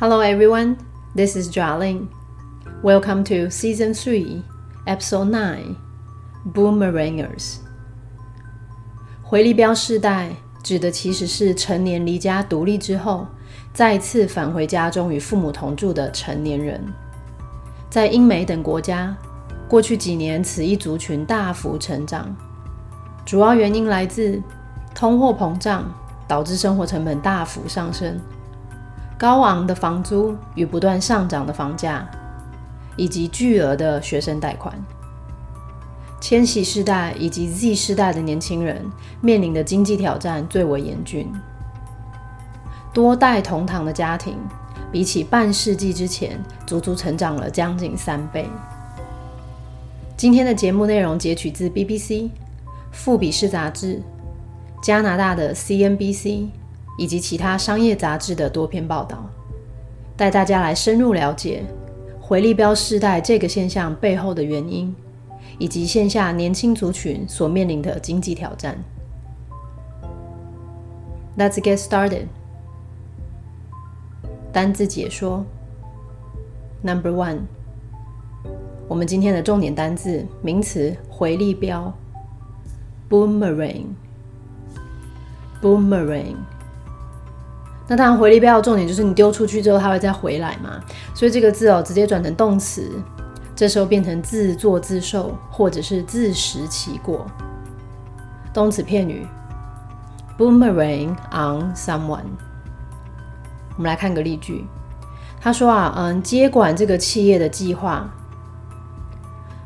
Hello everyone, this is Jialing. Welcome to Season 3, Episode 9 Boomerangers. 回力标世代指的其实是成年离家独立之后，再次返回家中与父母同住的成年人。在英美等国家，过去几年此一族群大幅成长，主要原因来自通货膨胀导致生活成本大幅上升。高昂的房租与不断上涨的房价，以及巨额的学生贷款，千禧世代以及 Z 世代的年轻人面临的经济挑战最为严峻。多代同堂的家庭，比起半世纪之前，足足成长了将近三倍。今天的节目内容截取自 BBC、富比士杂志、加拿大的 CNBC。以及其他商业杂志的多篇报道，带大家来深入了解回力标世代这个现象背后的原因，以及线下年轻族群所面临的经济挑战。Let's get started。单字解说：Number one，我们今天的重点单字名词回力标，boomerang，boomerang。那当然，回力标的重点就是你丢出去之后，它会再回来嘛。所以这个字哦，直接转成动词，这时候变成自作自受，或者是自食其果。动词片语，boomerang on someone。我们来看个例句，他说啊，嗯，接管这个企业的计划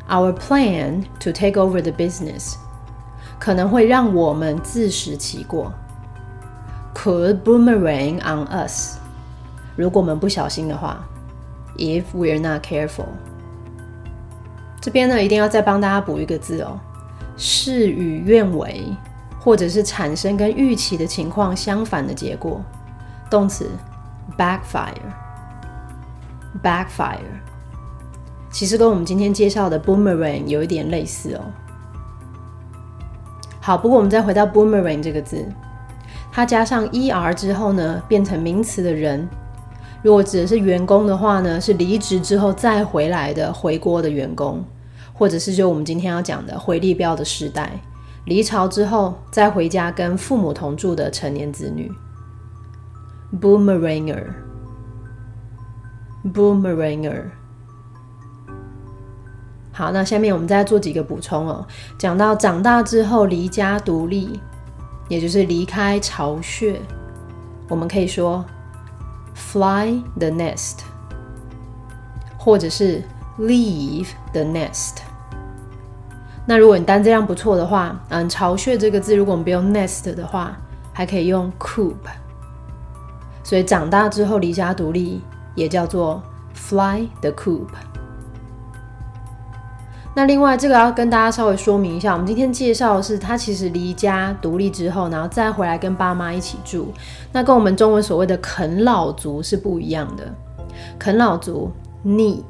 ，our plan to take over the business，可能会让我们自食其果。Could boomerang on us？如果我们不小心的话，If we're not careful。这边呢，一定要再帮大家补一个字哦，事与愿违，或者是产生跟预期的情况相反的结果。动词 backfire，backfire，其实跟我们今天介绍的 boomerang 有一点类似哦。好，不过我们再回到 boomerang 这个字。它加上 er 之后呢，变成名词的人。如果指的是员工的话呢，是离职之后再回来的回国的员工，或者是就我们今天要讲的回力标的时代，离巢之后再回家跟父母同住的成年子女。Boomeranger，Boomeranger。好，那下面我们再做几个补充哦。讲到长大之后离家独立。也就是离开巢穴，我们可以说 fly the nest，或者是 leave the nest。那如果你单字量不错的话，嗯，巢穴这个字如果我们不用 nest 的话，还可以用 coop。所以长大之后离家独立也叫做 fly the coop。那另外，这个要跟大家稍微说明一下，我们今天介绍的是他其实离家独立之后，然后再回来跟爸妈一起住，那跟我们中文所谓的啃老族是不一样的。啃老族 （neat），neat，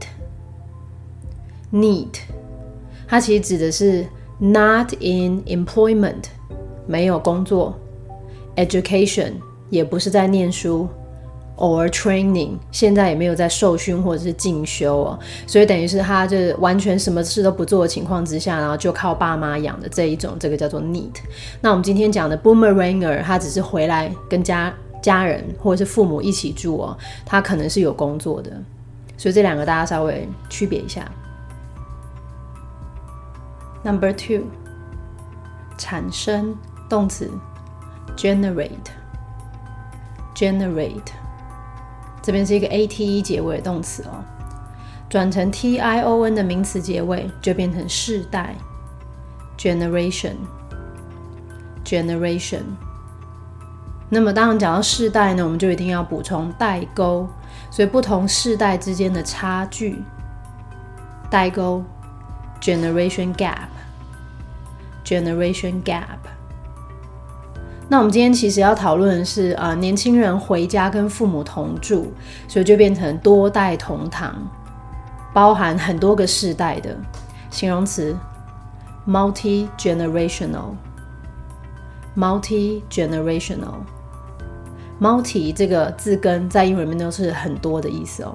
它其实指的是 not in employment，没有工作；education 也不是在念书。偶尔 training，现在也没有在受训或者是进修哦，所以等于是他就是完全什么事都不做的情况之下，然后就靠爸妈养的这一种，这个叫做 neat。那我们今天讲的 boomeranger，他只是回来跟家家人或者是父母一起住哦，他可能是有工作的，所以这两个大家稍微区别一下。Number two，产生动词 generate，generate。这边是一个 a t e 结尾的动词哦，转成 t i o n 的名词结尾就变成世代。Generation，generation。那么当然讲到世代呢，我们就一定要补充代沟，所以不同世代之间的差距，代沟。Generation gap，generation gap。那我们今天其实要讨论的是，呃，年轻人回家跟父母同住，所以就变成多代同堂，包含很多个世代的形容词，multi generational，multi generational。multi 这个字根在英文里面都是很多的意思哦。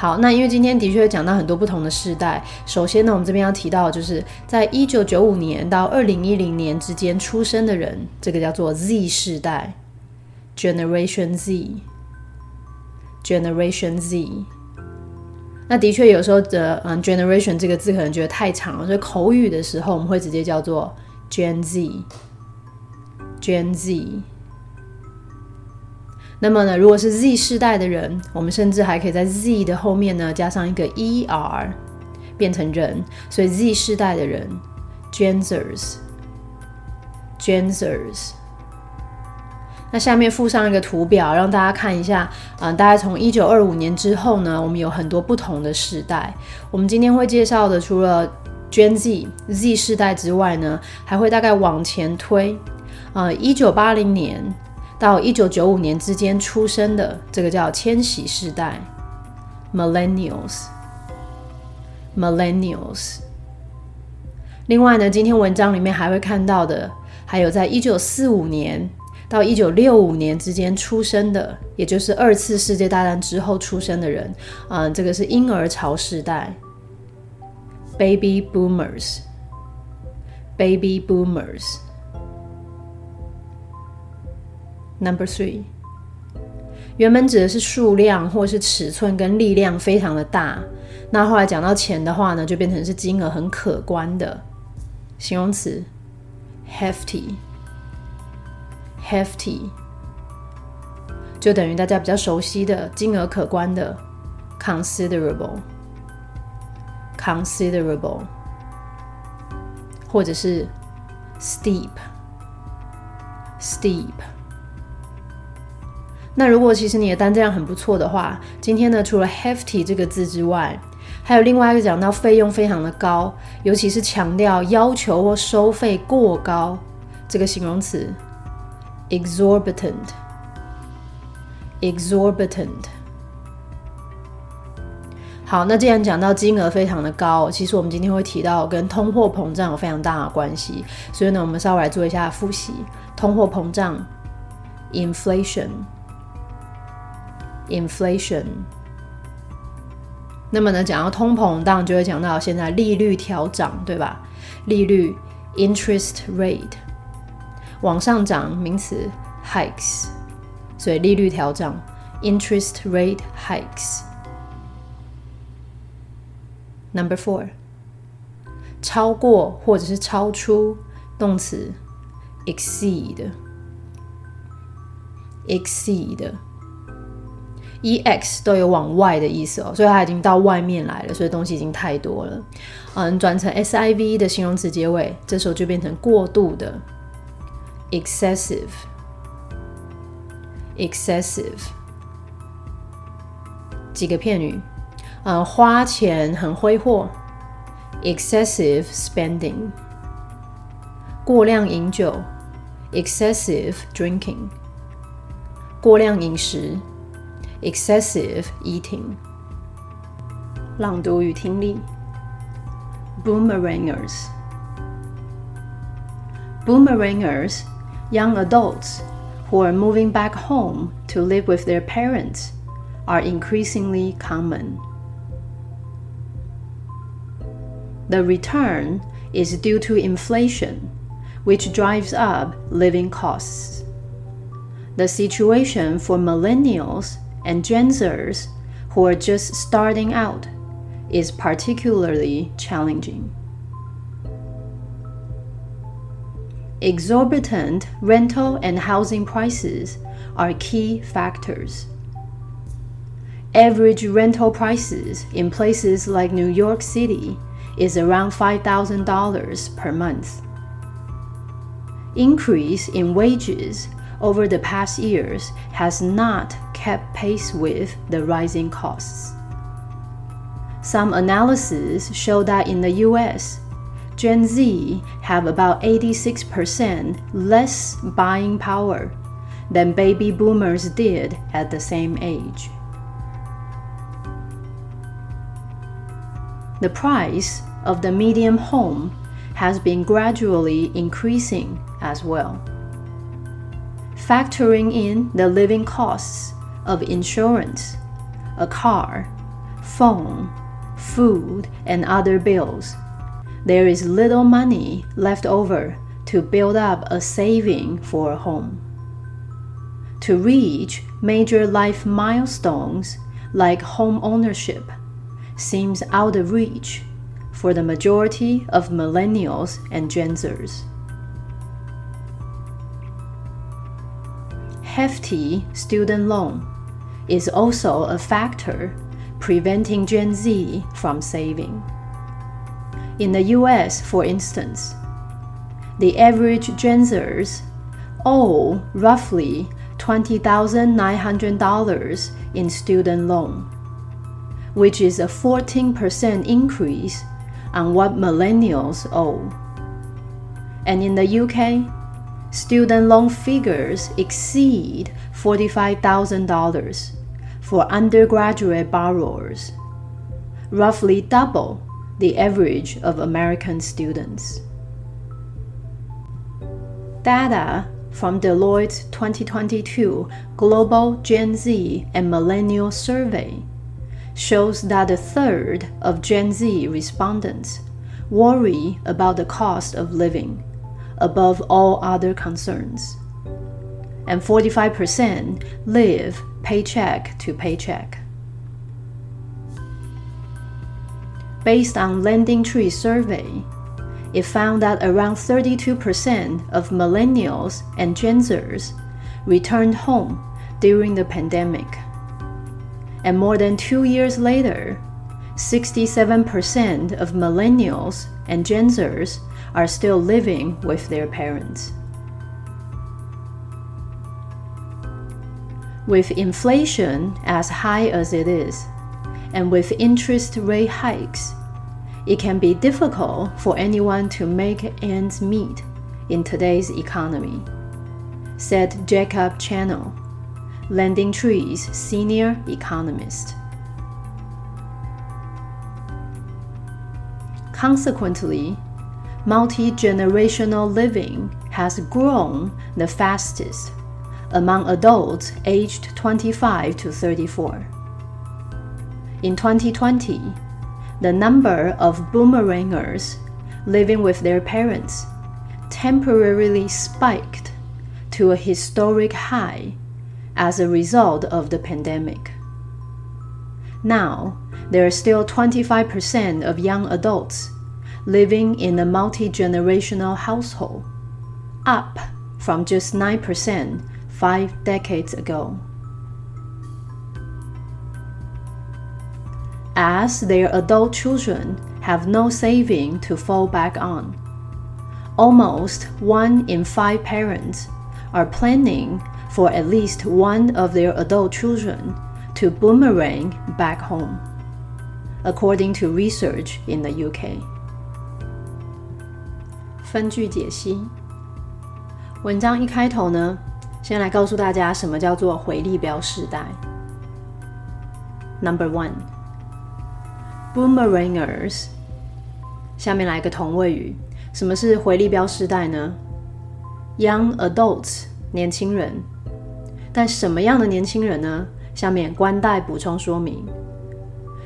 好，那因为今天的确讲到很多不同的世代。首先呢，我们这边要提到，就是在一九九五年到二零一零年之间出生的人，这个叫做 Z 世代，Generation Z，Generation Z。那的确有时候的，嗯，Generation 这个字可能觉得太长了，所以口语的时候我们会直接叫做 Gen Z，Gen Z。那么呢，如果是 Z 世代的人，我们甚至还可以在 Z 的后面呢加上一个 er，变成人。所以 Z 世代的人，Gensers，Gensers。那下面附上一个图表，让大家看一下。嗯，大概从一九二五年之后呢，我们有很多不同的世代。我们今天会介绍的，除了 Gen Z Z 世代之外呢，还会大概往前推。呃，一九八零年。到一九九五年之间出生的，这个叫千禧世代 （Millennials），Millennials。另外呢，今天文章里面还会看到的，还有在一九四五年到一九六五年之间出生的，也就是二次世界大战之后出生的人，嗯，这个是婴儿潮世代 （Baby Boomers），Baby Boomers。Number three，原本指的是数量或是尺寸跟力量非常的大，那后来讲到钱的话呢，就变成是金额很可观的形容词，hefty，hefty，就等于大家比较熟悉的金额可观的 considerable，considerable，或者是 steep，steep。那如果其实你的单这样很不错的话，今天呢，除了 hefty 这个字之外，还有另外一个讲到费用非常的高，尤其是强调要求或收费过高这个形容词 exorbitant，exorbitant。好，那既然讲到金额非常的高，其实我们今天会提到跟通货膨胀有非常大的关系，所以呢，我们稍微来做一下复习，通货膨胀 inflation。Inflation，那么呢，讲到通膨，当然就会讲到现在利率调涨，对吧？利率 interest rate 往上涨，名词 hikes，所以利率调涨 interest rate hikes。Number four，超过或者是超出，动词 exceed，exceed。E x 都有往外的意思哦，所以它已经到外面来了，所以东西已经太多了。嗯，转成 s i v 的形容词结尾，这时候就变成过度的，excessive，excessive。几个片语，嗯，花钱很挥霍，excessive spending；过量饮酒，excessive drinking；过量饮食。excessive eating. 朗读与听力 Boomerangers Boomerangers, young adults who are moving back home to live with their parents, are increasingly common. The return is due to inflation, which drives up living costs. The situation for millennials and Gen Zers who are just starting out is particularly challenging. Exorbitant rental and housing prices are key factors. Average rental prices in places like New York City is around $5,000 per month. Increase in wages over the past years has not kept pace with the rising costs. Some analyses show that in the US, Gen Z have about 86% less buying power than baby boomers did at the same age. The price of the medium home has been gradually increasing as well factoring in the living costs of insurance, a car, phone, food, and other bills, there is little money left over to build up a saving for a home. To reach major life milestones like home ownership seems out of reach for the majority of millennials and Gen Zers. Hefty student loan is also a factor preventing Gen Z from saving. In the US, for instance, the average Gen Zers owe roughly $20,900 in student loan, which is a 14% increase on what millennials owe. And in the UK, student loan figures exceed $45,000 for undergraduate borrowers, roughly double the average of American students. Data from Deloitte's 2022 Global Gen Z and Millennial Survey shows that a third of Gen Z respondents worry about the cost of living above all other concerns. And 45% live paycheck to paycheck. Based on Lending Tree survey, it found that around 32% of millennials and Gen Zers returned home during the pandemic. And more than two years later, 67% of millennials and Gen Zers are still living with their parents. With inflation as high as it is, and with interest rate hikes, it can be difficult for anyone to make ends meet in today's economy, said Jacob Channel, Lending Tree's senior economist. Consequently, multi generational living has grown the fastest among adults aged 25 to 34. In 2020, the number of boomerangers living with their parents temporarily spiked to a historic high as a result of the pandemic. Now, there are still 25% of young adults living in a multi generational household, up from just 9% five decades ago. As their adult children have no saving to fall back on, almost one in five parents are planning for at least one of their adult children to boomerang back home, according to research in the UK. 分句解析。文章一开头呢， 先来告诉大家什么叫做回力标世代。Number one，boomerangers。下面来个同位语，什么是回力标世代呢？Young adults，年轻人。但什么样的年轻人呢？下面官带补充说明，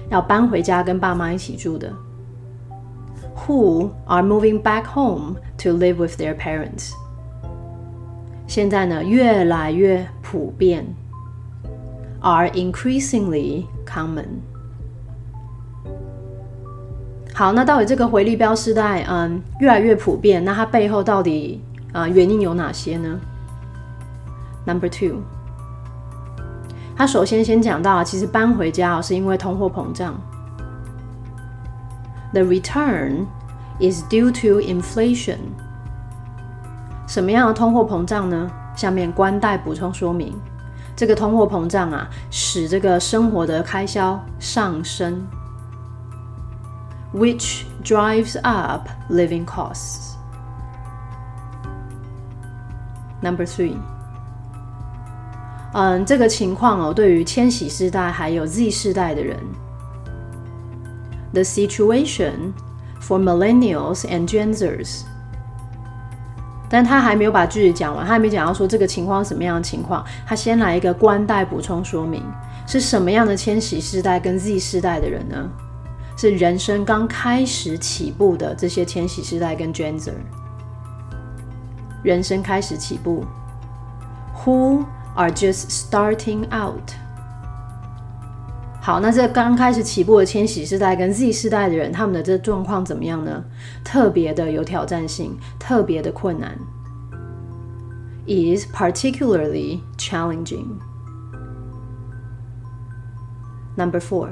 要搬回家跟爸妈一起住的。Who are moving back home to live with their parents？现在呢，越来越普遍，are increasingly common。好，那到底这个回力标时代，嗯，越来越普遍，那它背后到底啊原因有哪些呢？Number two，他首先先讲到，其实搬回家是因为通货膨胀。The return is due to inflation. 什么样的通货膨胀呢？下面官带补充说明，这个通货膨胀啊，使这个生活的开销上升，which drives up living costs. Number three，嗯，这个情况哦，对于千禧世代还有 Z 世代的人，the situation for millennials and Gen Zers 但他还没有把句子讲完，他还没讲到说这个情况什么样的情况。他先来一个关代补充说明，是什么样的千禧世代跟 Z 世代的人呢？是人生刚开始起步的这些千禧世代跟 Gen Z，人生开始起步，Who are just starting out。好，那这刚开始起步的千禧世代跟 Z 世代的人，他们的这状况怎么样呢？特别的有挑战性，特别的困难，is particularly challenging. Number four，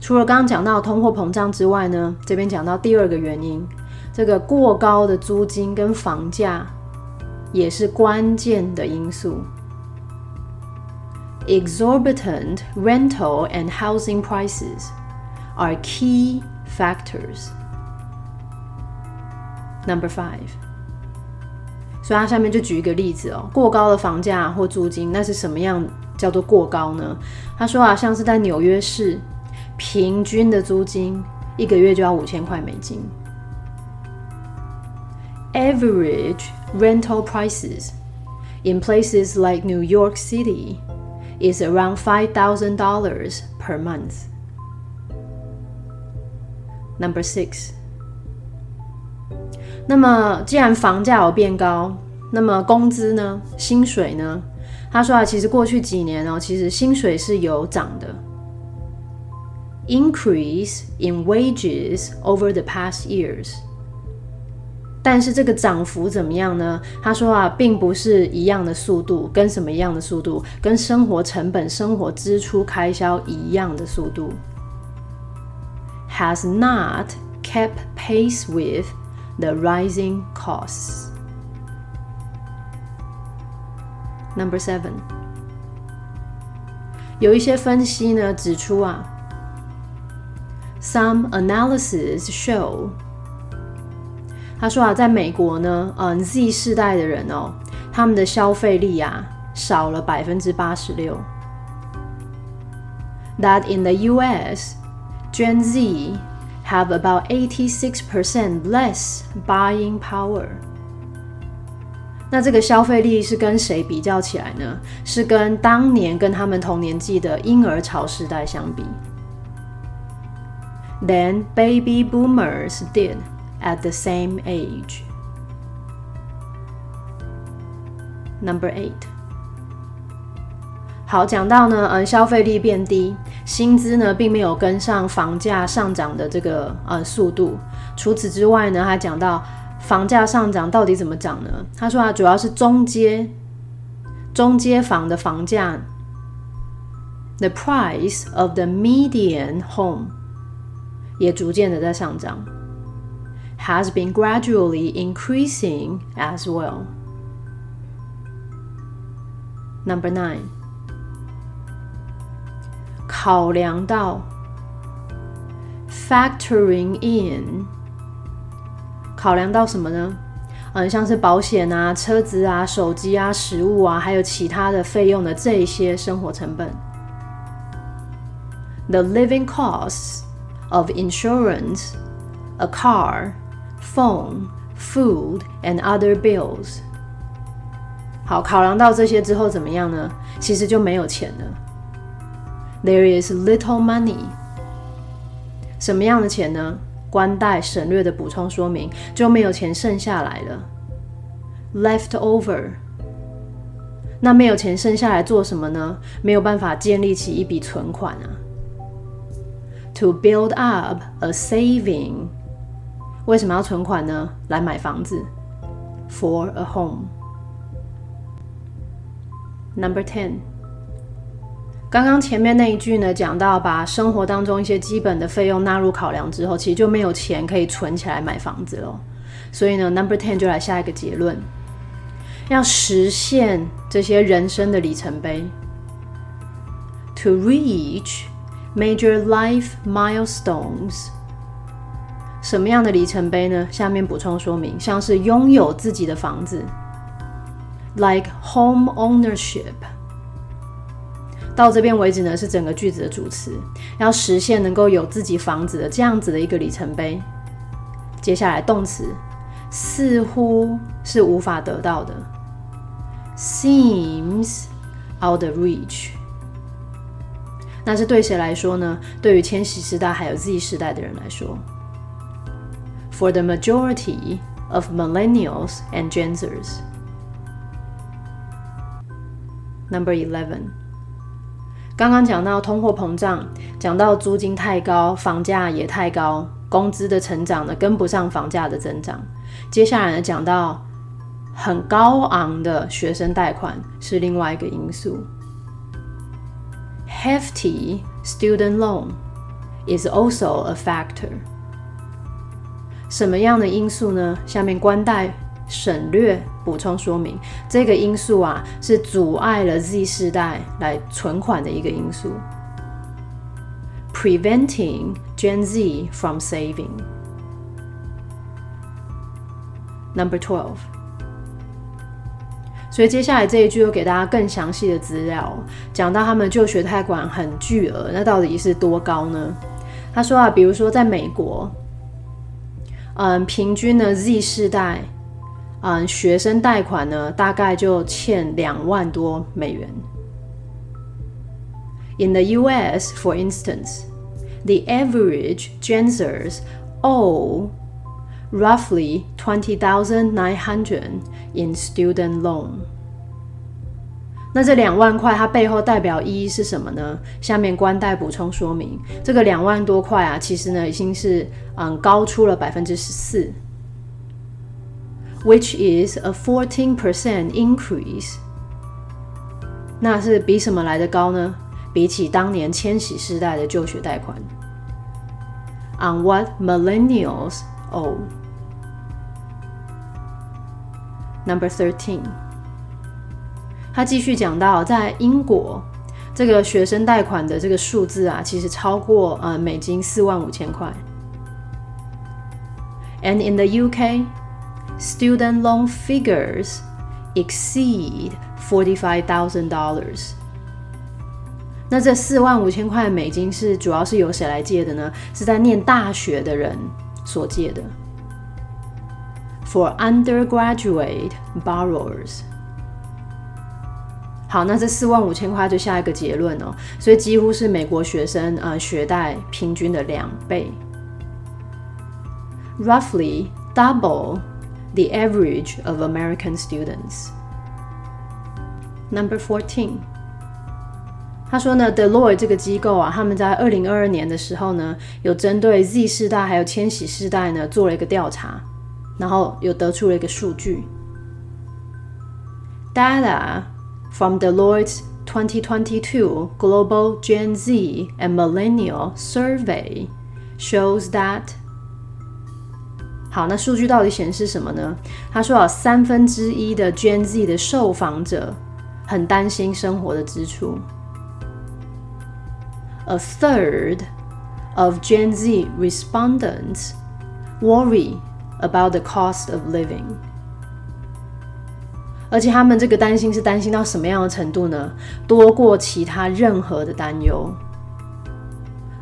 除了刚刚讲到通货膨胀之外呢，这边讲到第二个原因，这个过高的租金跟房价也是关键的因素。exorbitant rental and housing prices are key factors. Number five，所以他下面就举一个例子哦，过高的房价或租金，那是什么样叫做过高呢？他说啊，像是在纽约市，平均的租金一个月就要五千块美金。Average rental prices in places like New York City is around $5,000 per month. Number six. 那么，既然房价有变高，那么工资呢？薪水呢？他说啊，其实过去几年哦，其实薪水是有涨的。Increase in wages over the past years. 但是这个涨幅怎么样呢？他说啊，并不是一样的速度，跟什么一样的速度？跟生活成本、生活支出开销一样的速度。Has not kept pace with the rising costs. Number seven，有一些分析呢指出啊，Some analysis show 他说啊，在美国呢，嗯，Z 世代的人哦，他们的消费力啊少了百分之八十六。That in the U.S., Gen Z have about eighty-six percent less buying power。那这个消费力是跟谁比较起来呢？是跟当年跟他们同年纪的婴儿潮时代相比。Then baby boomers did. At the same age. Number eight，好，讲到呢，呃，消费力变低，薪资呢并没有跟上房价上涨的这个呃速度。除此之外呢，还讲到房价上涨到底怎么涨呢？他说啊，主要是中阶中阶房的房价，the price of the median home 也逐渐的在上涨。has been gradually increasing as well. Number nine，考量到 factoring in，考量到什么呢？嗯，像是保险啊、车子啊、手机啊、食物啊，还有其他的费用的这些生活成本。The living costs of insurance, a car, Phone, food, and other bills。好，考量到这些之后怎么样呢？其实就没有钱了。There is little money。什么样的钱呢？关带省略的补充说明，就没有钱剩下来了。Left over。那没有钱剩下来做什么呢？没有办法建立起一笔存款啊。To build up a saving 为什么要存款呢？来买房子，for a home。Number ten，刚刚前面那一句呢，讲到把生活当中一些基本的费用纳入考量之后，其实就没有钱可以存起来买房子了。所以呢，Number ten 就来下一个结论：要实现这些人生的里程碑，to reach major life milestones。什么样的里程碑呢？下面补充说明，像是拥有自己的房子，like home ownership。到这边为止呢，是整个句子的主词，要实现能够有自己房子的这样子的一个里程碑。接下来动词似乎是无法得到的，seems out of reach。那是对谁来说呢？对于千禧世代还有 Z 时代的人来说 ，for the majority of millennials and Gen Zers。Number eleven，刚刚讲到通货膨胀，讲到租金太高，房价也太高，工资的成长呢跟不上房价的增长。接下来呢讲到很高昂的学生贷款是另外一个因素。Hefty student loan is also a factor。 什么样的因素呢？下面官代省略补充说明，这个因素啊是阻碍了 Z 世代来存款的一个因素，preventing Gen Z from saving。Number twelve。所以接下来这一句又给大家更详细的资料，讲到他们就学贷款很巨额，那到底是多高呢？他说啊，比如说在美国，嗯，平均呢 Z 世代，嗯，学生贷款呢大概就欠两万多美元。In the U.S., for instance, the average Genzers owe roughly twenty thousand nine hundred in student loan。那这两万块它背后代表意义是什么呢？下面官代补充说明，这个两万多块啊，其实呢已经是嗯高出了百分之十四，which is a fourteen percent increase。那是比什么来的高呢？比起当年千禧世代的就学贷款。On what millennials owe. Number thirteen，他继续讲到，在英国这个学生贷款的这个数字啊，其实超过呃美金四万五千块。And in the UK, student loan figures exceed forty-five thousand dollars. 那这四万五千块美金是主要是由谁来借的呢？是在念大学的人所借的。For undergraduate borrowers，好，那这四万五千块就下一个结论哦，所以几乎是美国学生呃学贷平均的两倍，roughly double the average of American students. Number fourteen，他说呢，Deloitte 这个机构啊，他们在二零二二年的时候呢，有针对 Z 世代还有千禧世代呢做了一个调查。然后又得出了一个数据：Data from Deloitte's 2022 Global Gen Z and Millennial Survey shows that。好，那数据到底显示什么呢？他说有三分之一的 Gen Z 的受访者很担心生活的支出。A third of Gen Z respondents worry About the cost of living， 而且他们这个担心是担心到什么样的程度呢？多过其他任何的担忧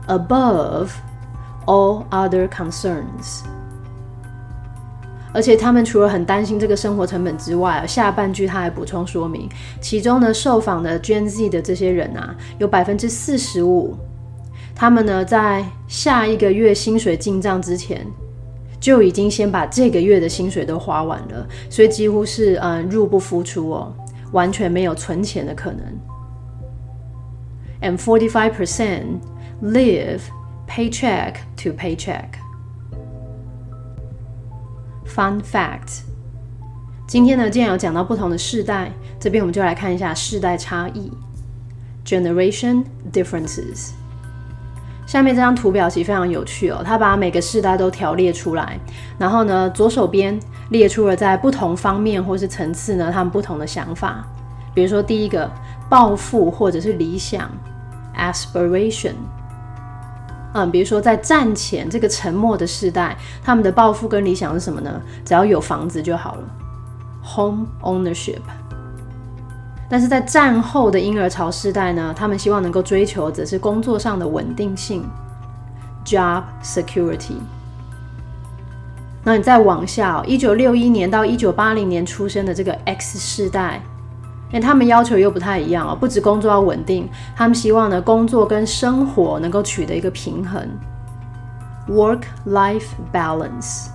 ，above all other concerns。而且他们除了很担心这个生活成本之外，下半句他还补充说明，其中呢受访的 Gen Z 的这些人啊，有百分之四十五，他们呢在下一个月薪水进账之前。就已经先把这个月的薪水都花完了，所以几乎是嗯入不敷出哦，完全没有存钱的可能。And forty five percent live paycheck to paycheck. Fun fact，今天呢，既然有讲到不同的世代，这边我们就来看一下世代差异，generation differences。下面这张图表其实非常有趣哦，它把每个世代都条列出来，然后呢，左手边列出了在不同方面或是层次呢，他们不同的想法。比如说第一个，抱负或者是理想，aspiration。嗯，比如说在战前这个沉默的世代，他们的抱负跟理想是什么呢？只要有房子就好了，home ownership。但是在战后的婴儿潮时代呢，他们希望能够追求的是工作上的稳定性，job security。那你再往下，一九六一年到一九八零年出生的这个 X 世代，哎，他们要求又不太一样哦，不止工作要稳定，他们希望呢工作跟生活能够取得一个平衡，work-life balance。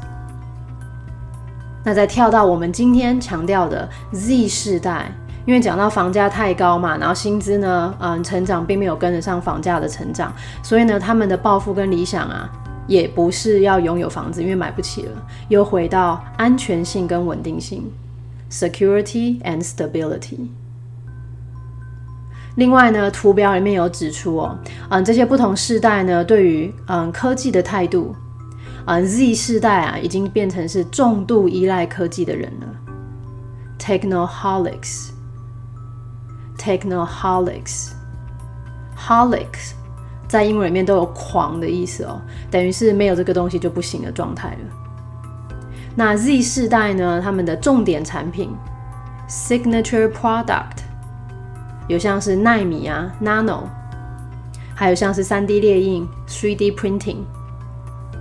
那再跳到我们今天强调的 Z 世代，因为讲到房价太高嘛，然后薪资呢，嗯，成长并没有跟得上房价的成长，所以呢，他们的抱负跟理想啊。也不是要拥有房子，因为买不起了。又回到安全性跟稳定性，security and stability。另外呢，图表里面有指出哦，嗯，这些不同世代呢，对于嗯科技的态度，嗯，Z 世代啊，已经变成是重度依赖科技的人了 （techno-holics） technoholics。holics 在英文里面都有狂的意思哦，等于是没有这个东西就不行的状态了。那 Z 世代呢，他们的重点产品 signature product 有像是纳米啊 nano，还有像是 3D 列印 3D printing，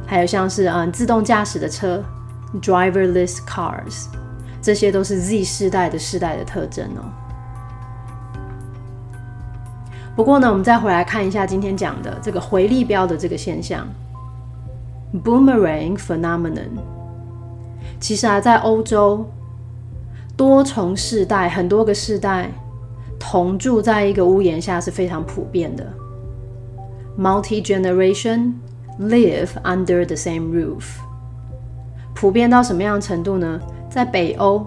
还有像是嗯自动驾驶的车 driverless cars，这些都是 Z 世代的世代的特征哦。不过呢，我们再回来看一下今天讲的这个回力标的这个现象，boomerang phenomenon。其实啊，在欧洲，多重世代、很多个世代同住在一个屋檐下是非常普遍的。Multi generation live under the same roof。普遍到什么样的程度呢？在北欧，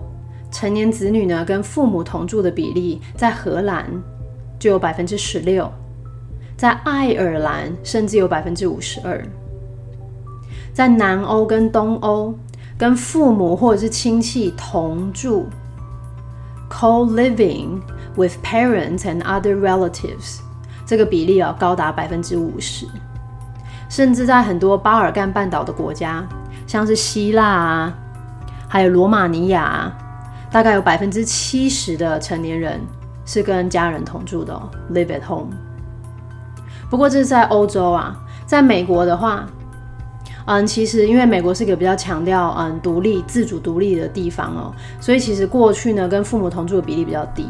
成年子女呢跟父母同住的比例，在荷兰。就有百分之十六，在爱尔兰甚至有百分之五十二，在南欧跟东欧，跟父母或者是亲戚同住 （co-living with parents and other relatives） 这个比例啊高达百分之五十，甚至在很多巴尔干半岛的国家，像是希腊啊，还有罗马尼亚，大概有百分之七十的成年人。是跟家人同住的，live at home。不过这是在欧洲啊，在美国的话，嗯，其实因为美国是一个比较强调嗯独立、自主、独立的地方哦，所以其实过去呢跟父母同住的比例比较低，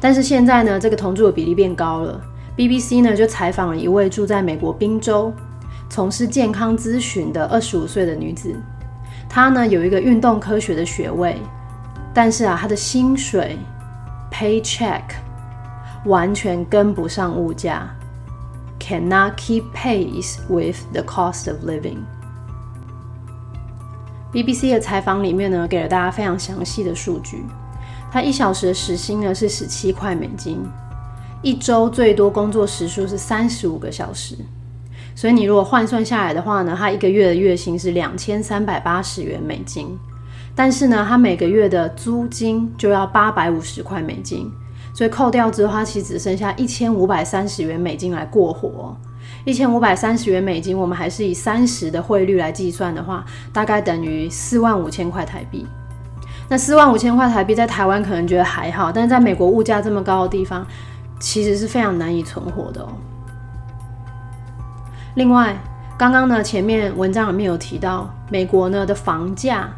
但是现在呢这个同住的比例变高了。BBC 呢就采访了一位住在美国宾州、从事健康咨询的二十五岁的女子，她呢有一个运动科学的学位，但是啊她的薪水。Paycheck 完全跟不上物价，cannot keep pace with the cost of living。BBC 的采访里面呢，给了大家非常详细的数据。他一小时的时薪呢是十七块美金，一周最多工作时数是三十五个小时。所以你如果换算下来的话呢，他一个月的月薪是两千三百八十元美金。但是呢，他每个月的租金就要八百五十块美金，所以扣掉之后，他其实只剩下一千五百三十元美金来过活。一千五百三十元美金，我们还是以三十的汇率来计算的话，大概等于四万五千块台币。那四万五千块台币在台湾可能觉得还好，但是在美国物价这么高的地方，其实是非常难以存活的哦。另外，刚刚呢，前面文章里面有提到，美国呢的房价。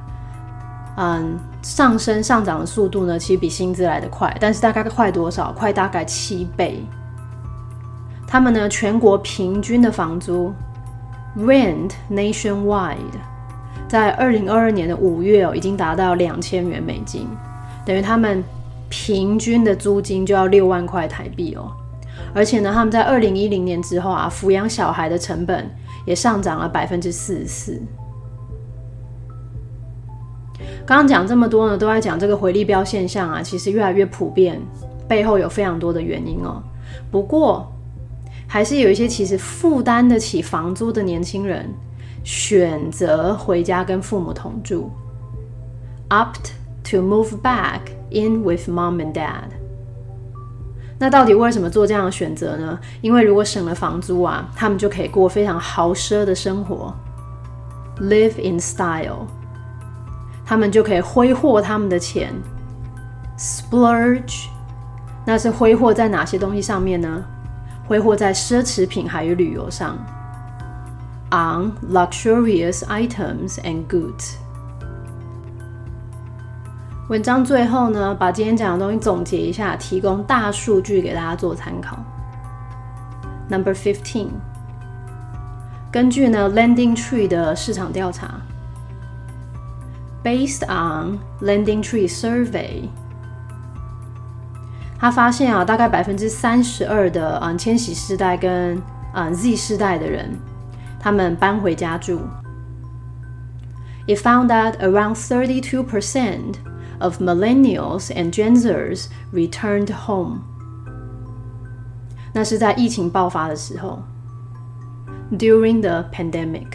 嗯，上升上涨的速度呢，其实比薪资来得快，但是大概快多少？快大概七倍。他们呢，全国平均的房租 rent nationwide 在二零二二年的五月哦，已经达到两千元美金，等于他们平均的租金就要六万块台币哦。而且呢，他们在二零一零年之后啊，抚养小孩的成本也上涨了百分之四十四。刚刚讲这么多呢，都在讲这个回力标现象啊，其实越来越普遍，背后有非常多的原因哦。不过，还是有一些其实负担得起房租的年轻人，选择回家跟父母同住，opt to move back in with mom and dad。那到底为什么做这样的选择呢？因为如果省了房租啊，他们就可以过非常豪奢的生活，live in style。他们就可以挥霍他们的钱，splurge，那是挥霍在哪些东西上面呢？挥霍在奢侈品还有旅游上，on luxurious items and goods。文章最后呢，把今天讲的东西总结一下，提供大数据给大家做参考。Number fifteen，根据呢 Landing Tree 的市场调查 ，Based on Landing Tree Survey，他发现啊，大概百分之三十二的嗯千禧世代跟嗯 Z 世代的人，他们搬回家住。It found that around thirty-two percent of millennials and Gen Zers returned home。那是在疫情爆发的时候，during the pandemic。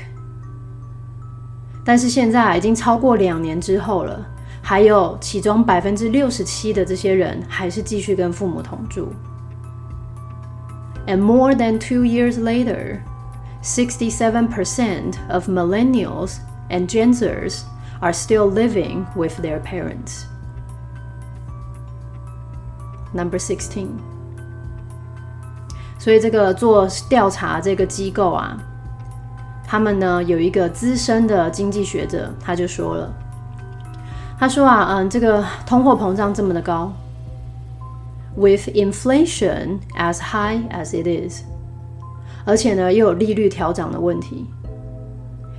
但是现在已经超过两年之后了，还有其中百分之六十七的这些人还是继续跟父母同住。And more than two years later, 67% of millennials and Gen Zers are still living with their parents. Number sixteen. 所以这个做调查这个机构啊， 他们呢有一个资深的经济学者，他就说了，他说啊，嗯，这个通货膨胀这么的高，with inflation as high as it is，而且呢又有利率调涨的问题。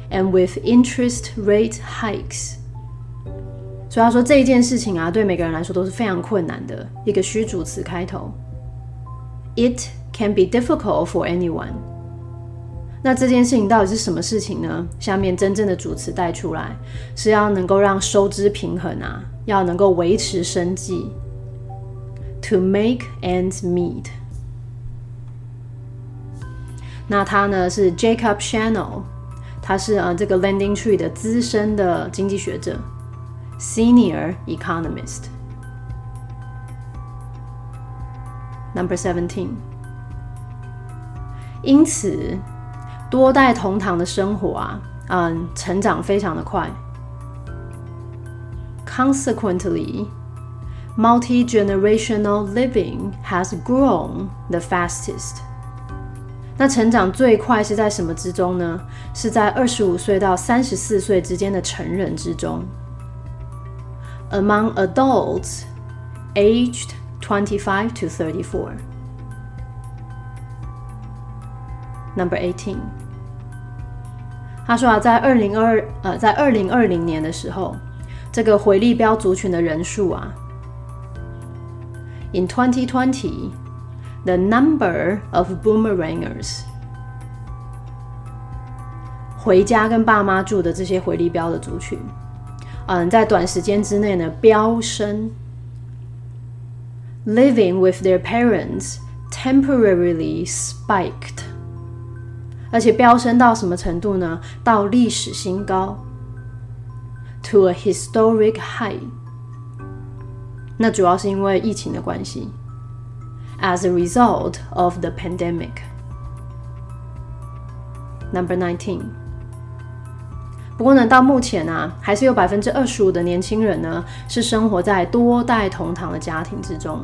And with interest rate hikes，所以他说这一件事情啊，对每个人来说都是非常困难的。一个虚主词开头，It can be difficult for anyone。那这件事情到底是什么事情呢？下面真正的主词带出来，是要能够让收支平衡啊，要能够维持生计，to make ends meet。那他呢是 Jacob Channel。他是呃这个 Lending Tree 的资深的经济学者，Senior Economist。Number seventeen。因此，多代同堂的生活啊，嗯，成长非常的快。Consequently, multi-generational living has grown the fastest. 那成长最快是在什么之中呢？是在二十五岁到三十四岁之间的成人之中。Among adults aged twenty-five to thirty-four. Number eighteen. 他说啊，在二零二呃，在二零二零年的时候，这个回力标族群的人数啊，in twenty twenty. The number of boomerangers 回家跟爸妈住的这些回力标的族群，嗯，在短时间之内呢飙升。Living with their parents temporarily spiked， 而且飙升到什么程度呢？到历史新高，to a historic high。那主要是因为疫情的关系。as a result of the pandemic. Number nineteen. 不过呢，到目前啊，还是有百分之二十五的年轻人呢，是生活在多代同堂的家庭之中。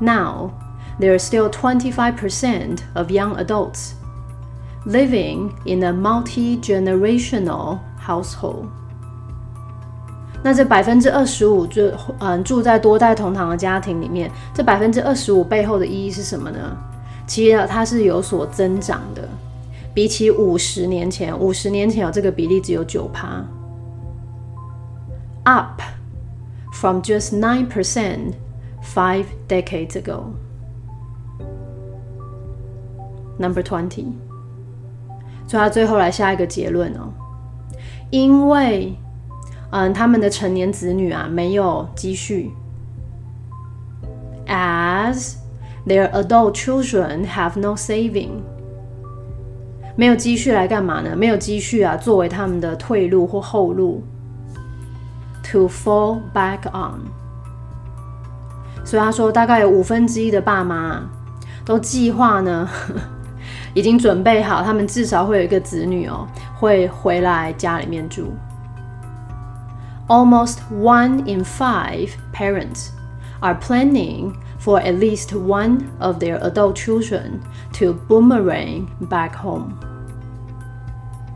Now, there are still 25% of young adults living in a multi-generational household. 那这百分之二十五就嗯住在多代同堂的家庭里面，这百分之二十五背后的意义是什么呢？其实它是有所增长的，比起五十年前，五十年前有这个比例只有九趴，up from just nine percent five decades ago. Number twenty，所以他最后来下一个结论哦，因为。嗯，他们的成年子女啊没有积蓄，as their adult children have no saving，没有积蓄来干嘛呢？没有积蓄啊，作为他们的退路或后路，to fall back on。所以他说，大概有五分之一的爸妈都计划呢，已经准备好，他们至少会有一个子女哦，会回来家里面住。almost one in five parents are planning for at least one of their adult children to boomerang back home.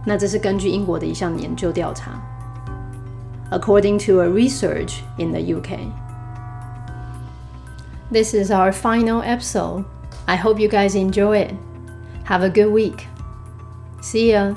那这是根据英国的一项研究调查。 according to a research in the UK. This is our final episode. I hope you guys enjoy it. Have a good week. See ya.